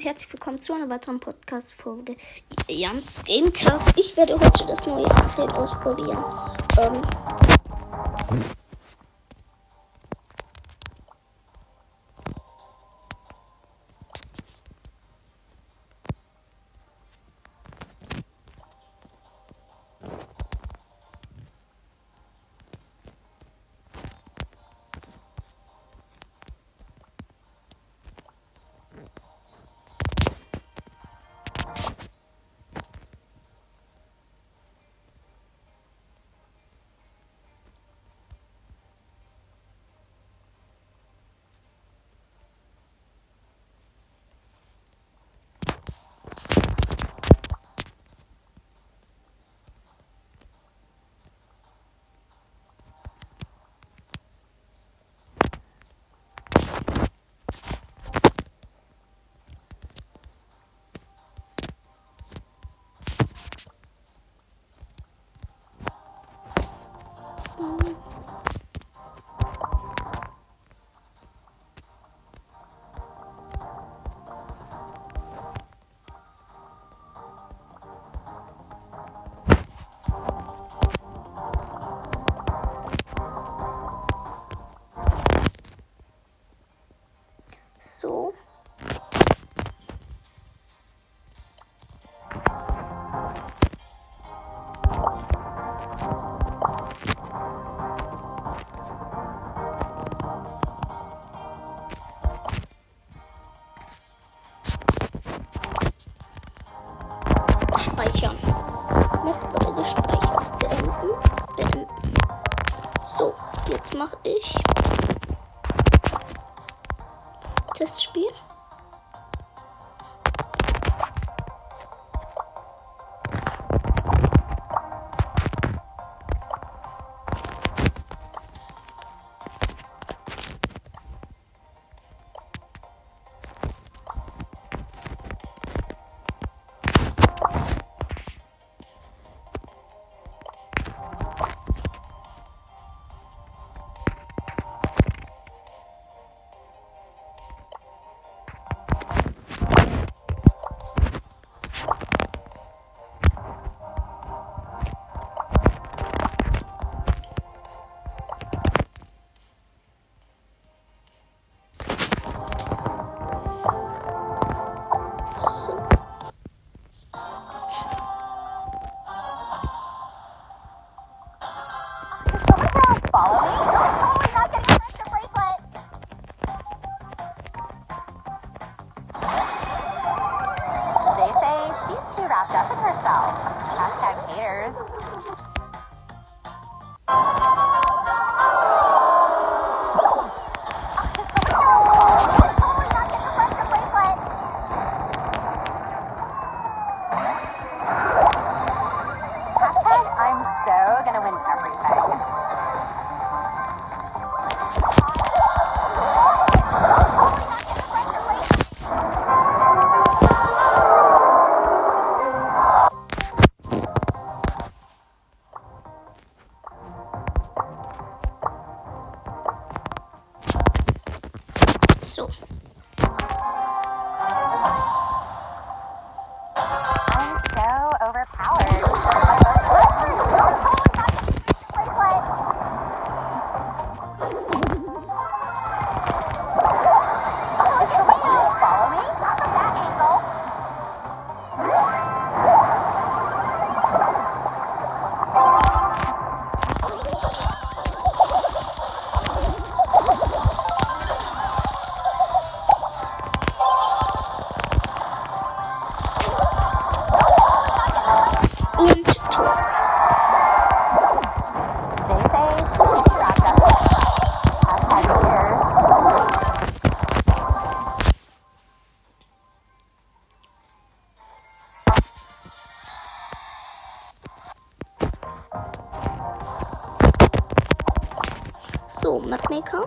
und herzlich willkommen zu einer weiteren Podcast-Folge Jans Gamecast. Ich werde heute das neue Update ausprobieren. Ähm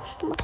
Come on.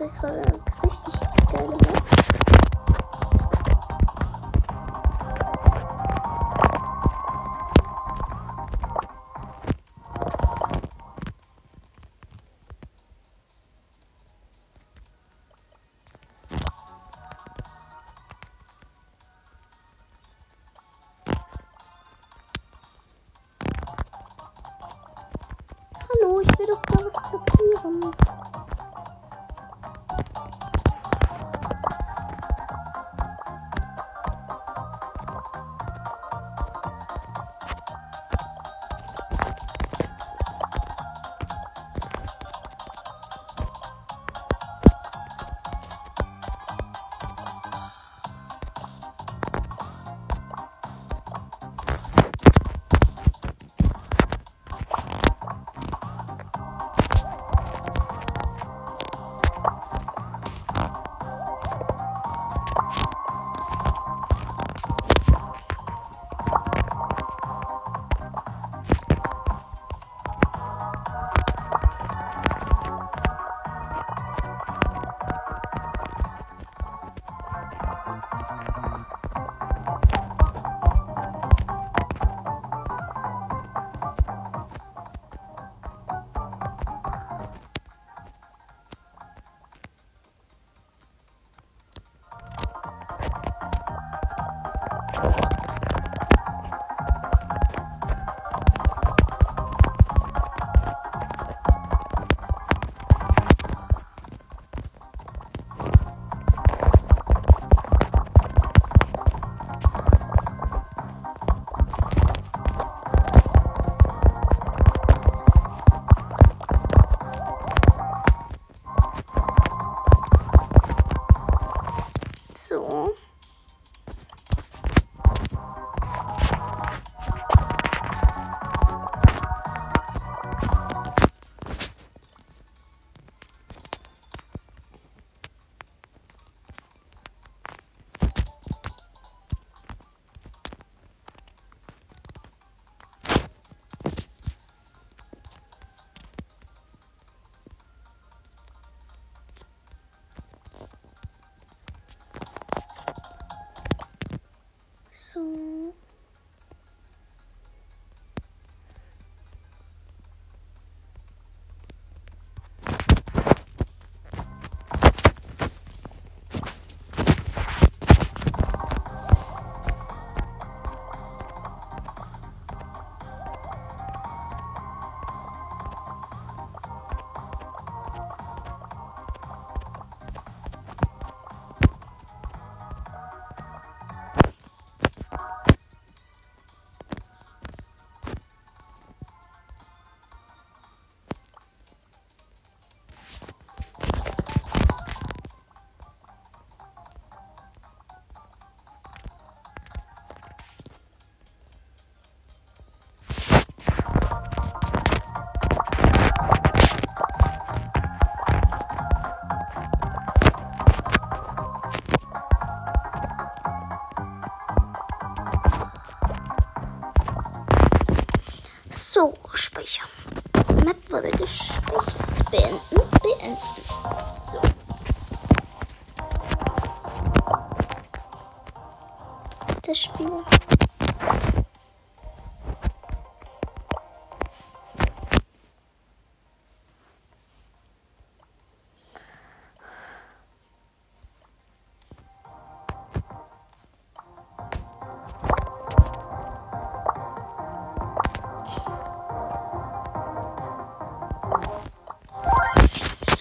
Okay. Ich mache gerade So.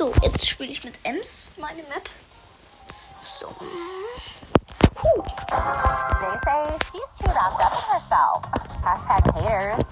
So, jetzt spiele ich mit Ems meine Map. So. Puh. They say she's too wrapped up in herself. Hashtag haters.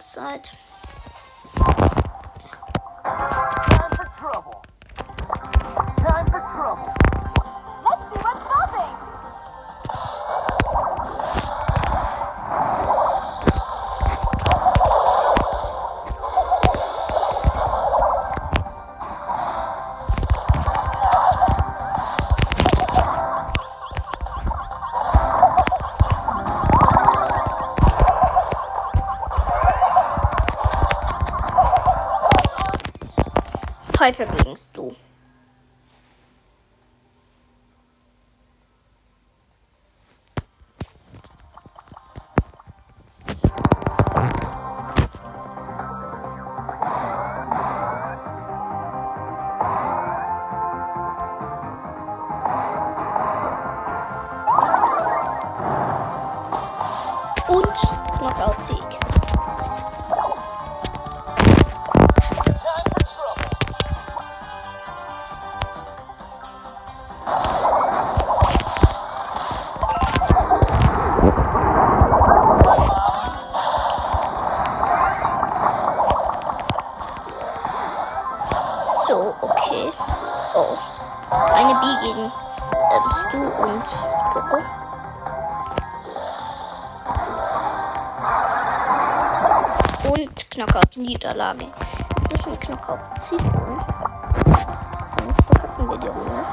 Side. Piper gegenst du. Niederlage. Jetzt müssen wir Knockout ziehen. Sonst verkacken wir die Runde.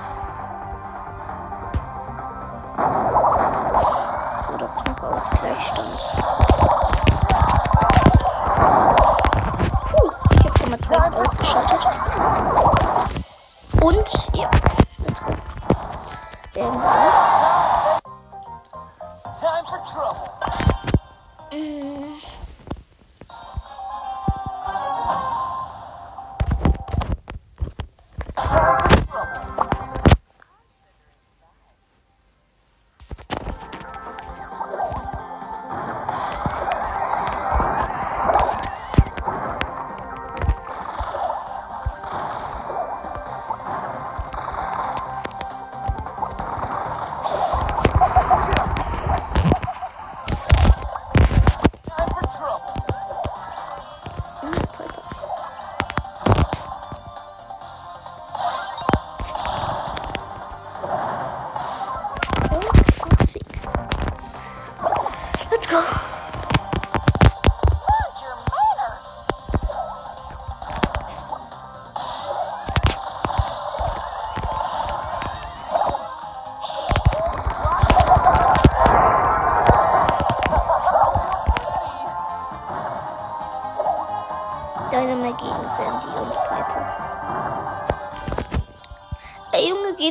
Oder Knockout Gleichstand. Puh, ich habe schon mal zwei ausgeschaltet. Und ja,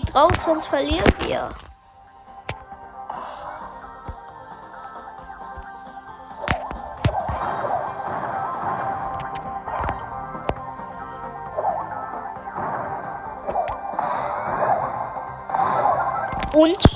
geht drauf, sonst verlieren wir. Und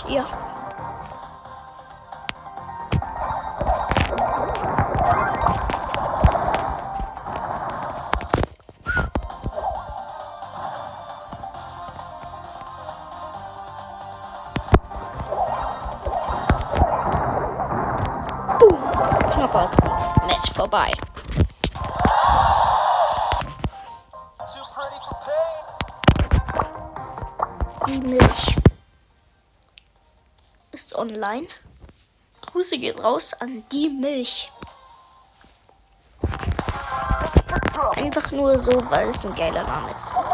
Grüße geht raus an die Milch. Einfach nur so, weil es ein geiler Name ist.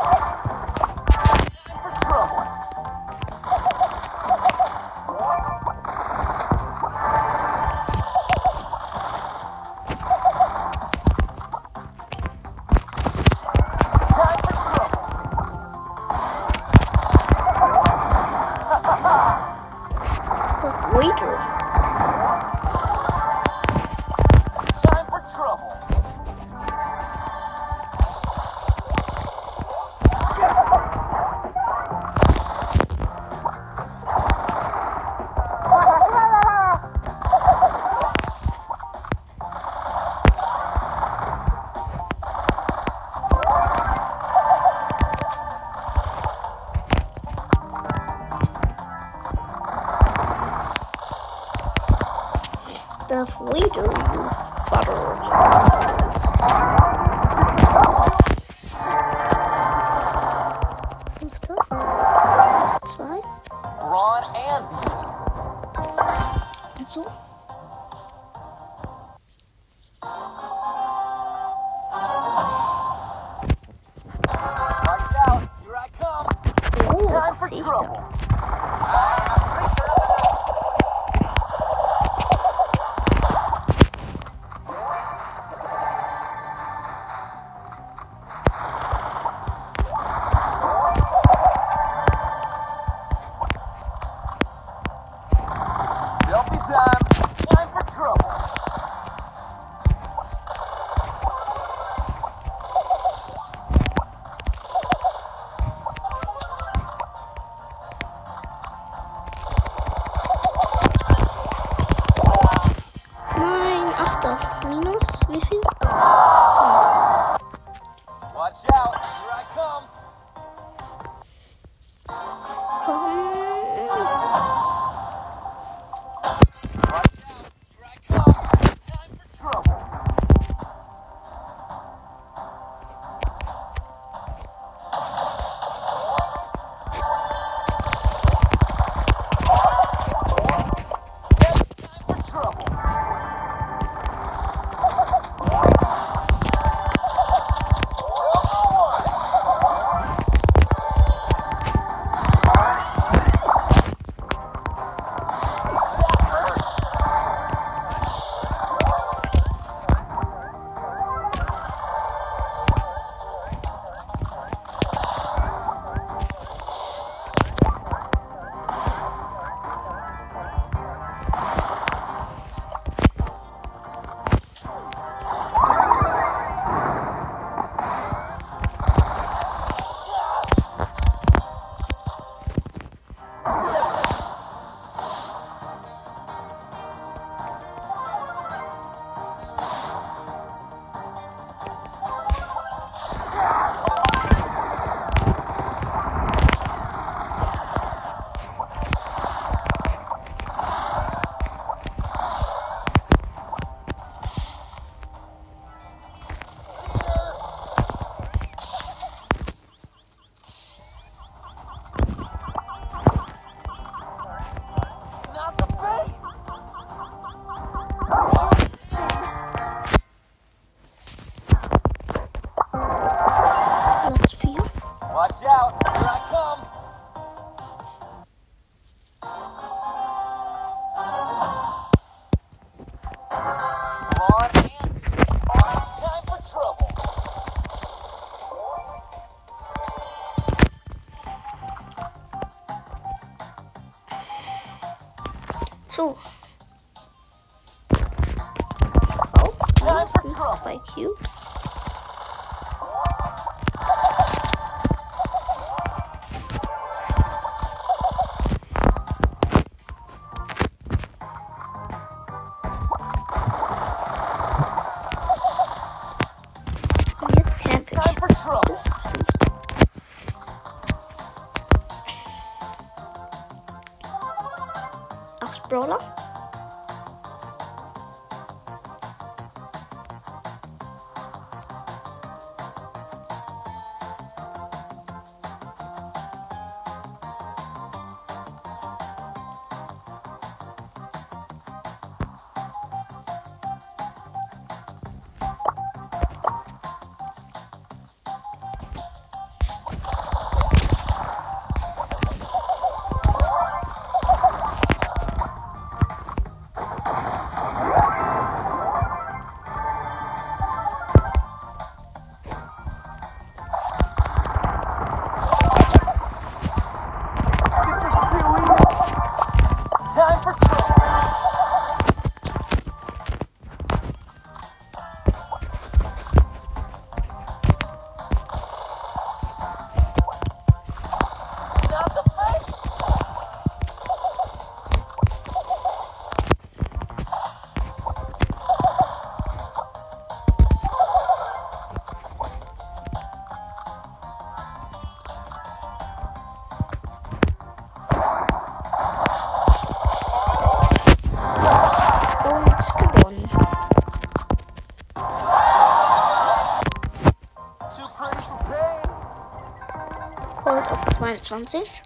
stroller 20.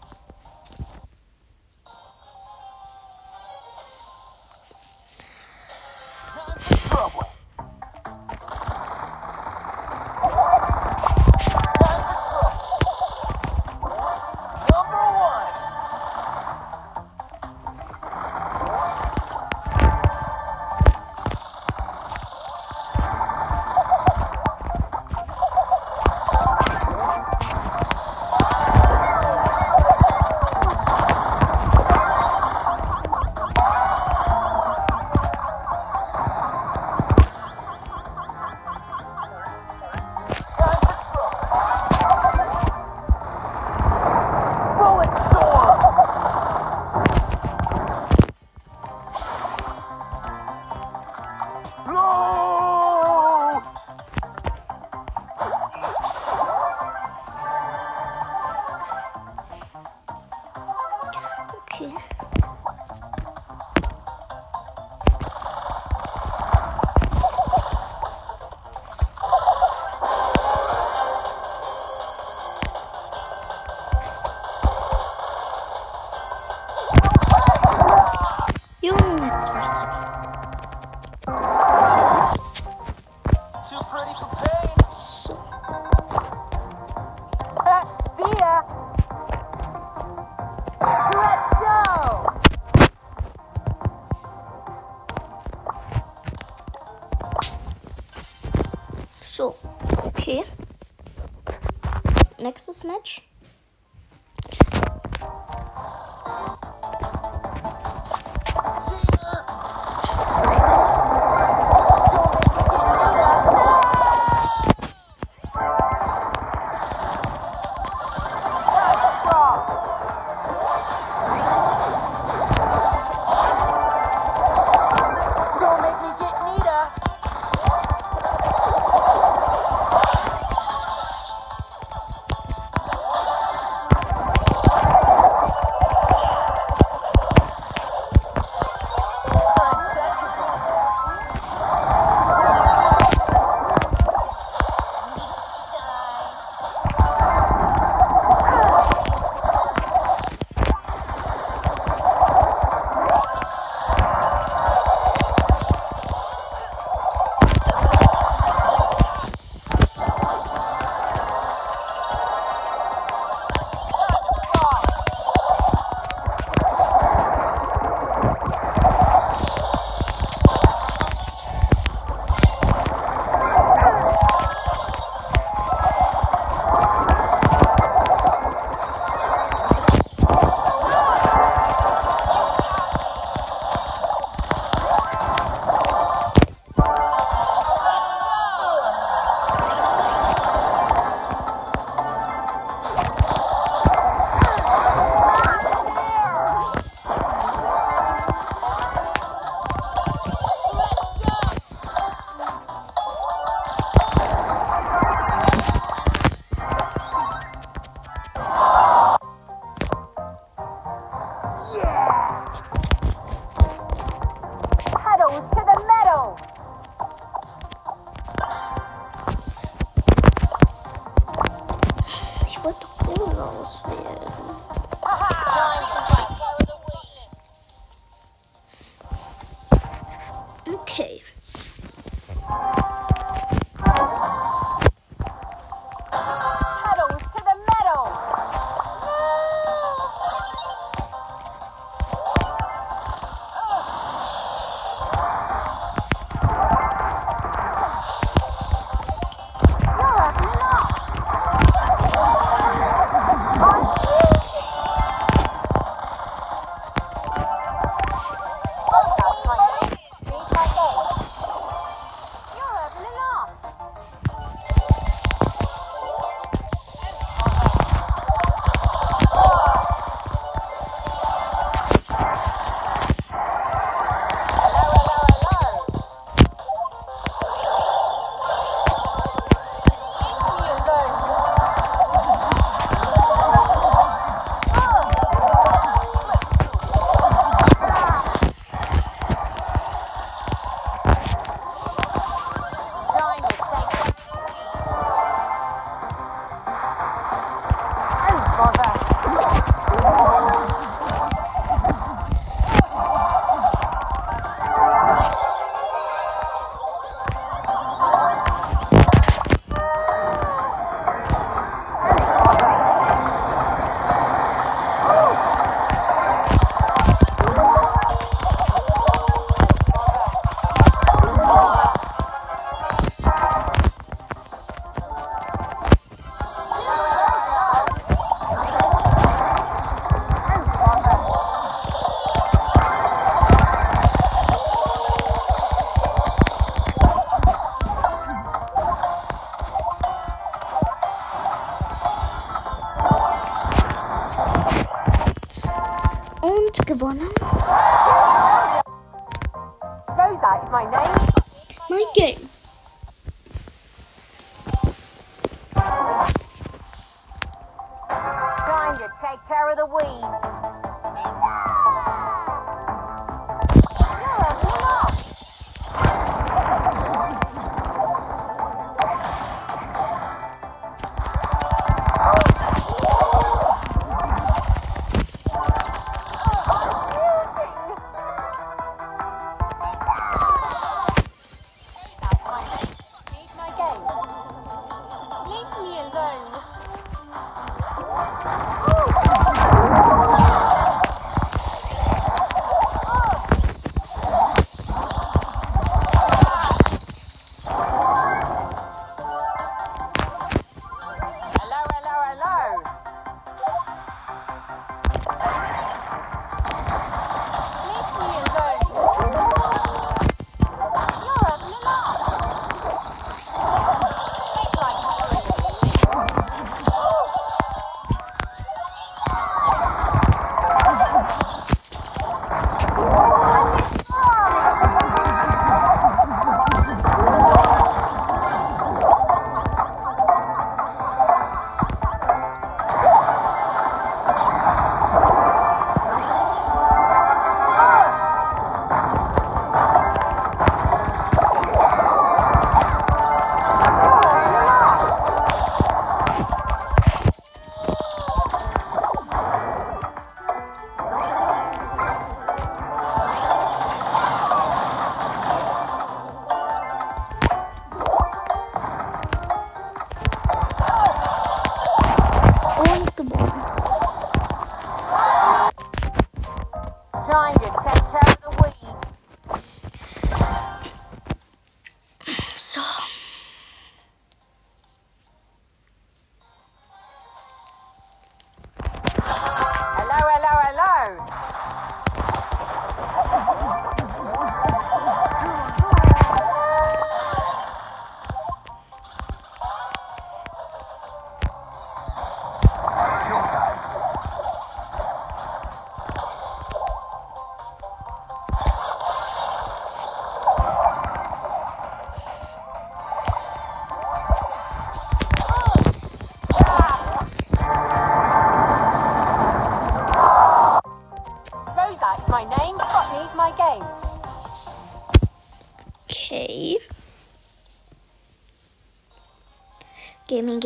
So, okay. Nächstes Match.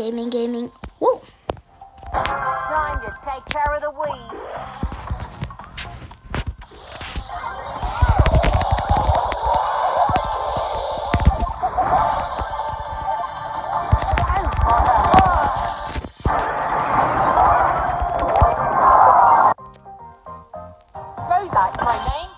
gaming, gaming. Whoa. Time to take care of the weeds. like my name.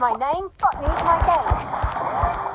my name, Botany's my game.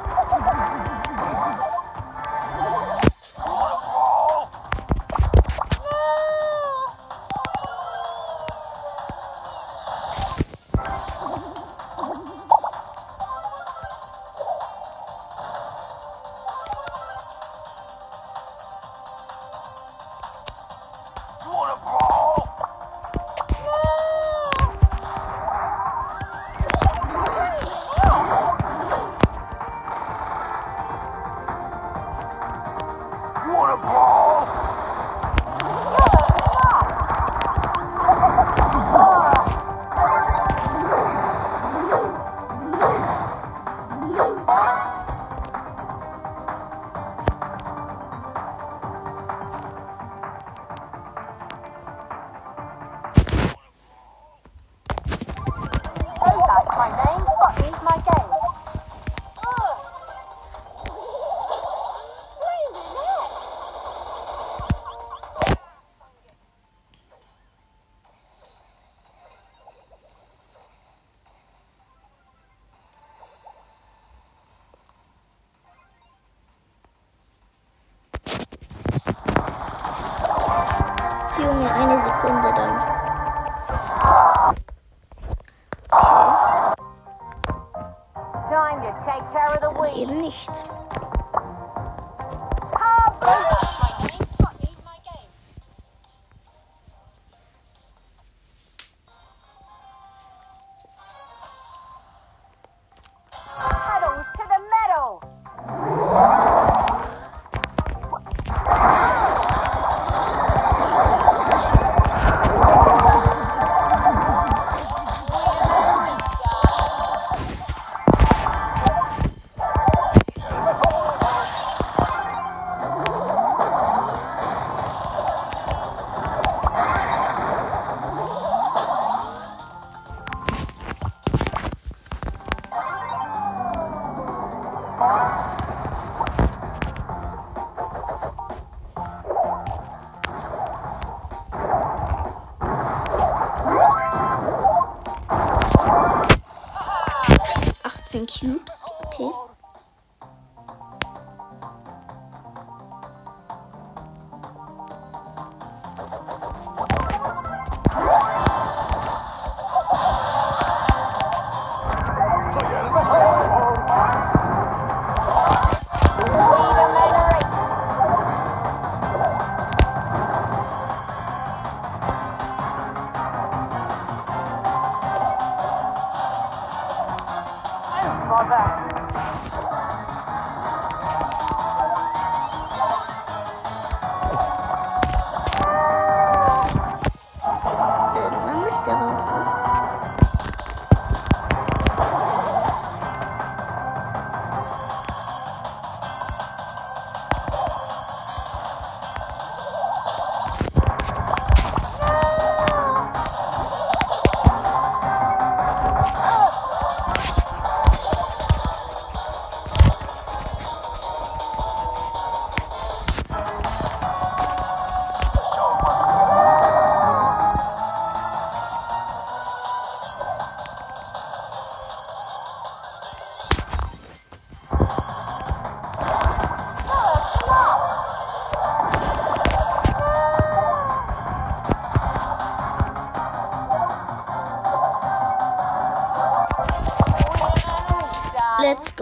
And Cubes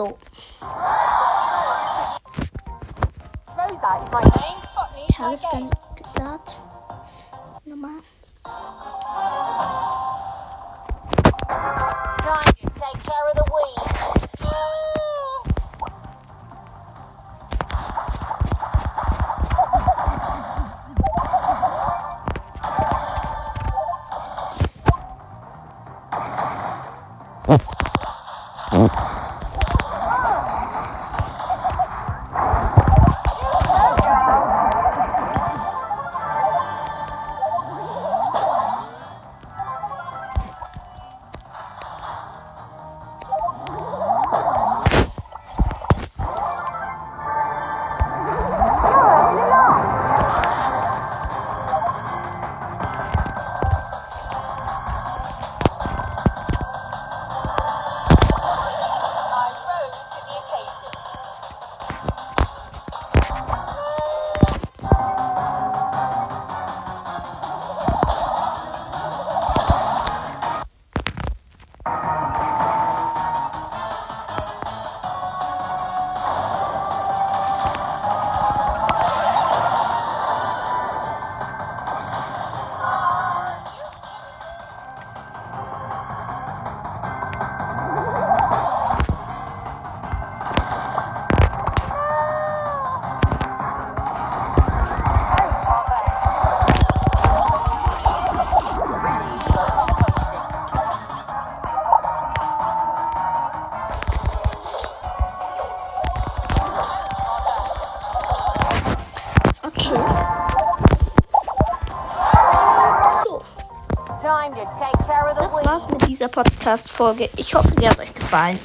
とう。Dieser Podcast-Folge. Ich hoffe, sie hat euch gefallen.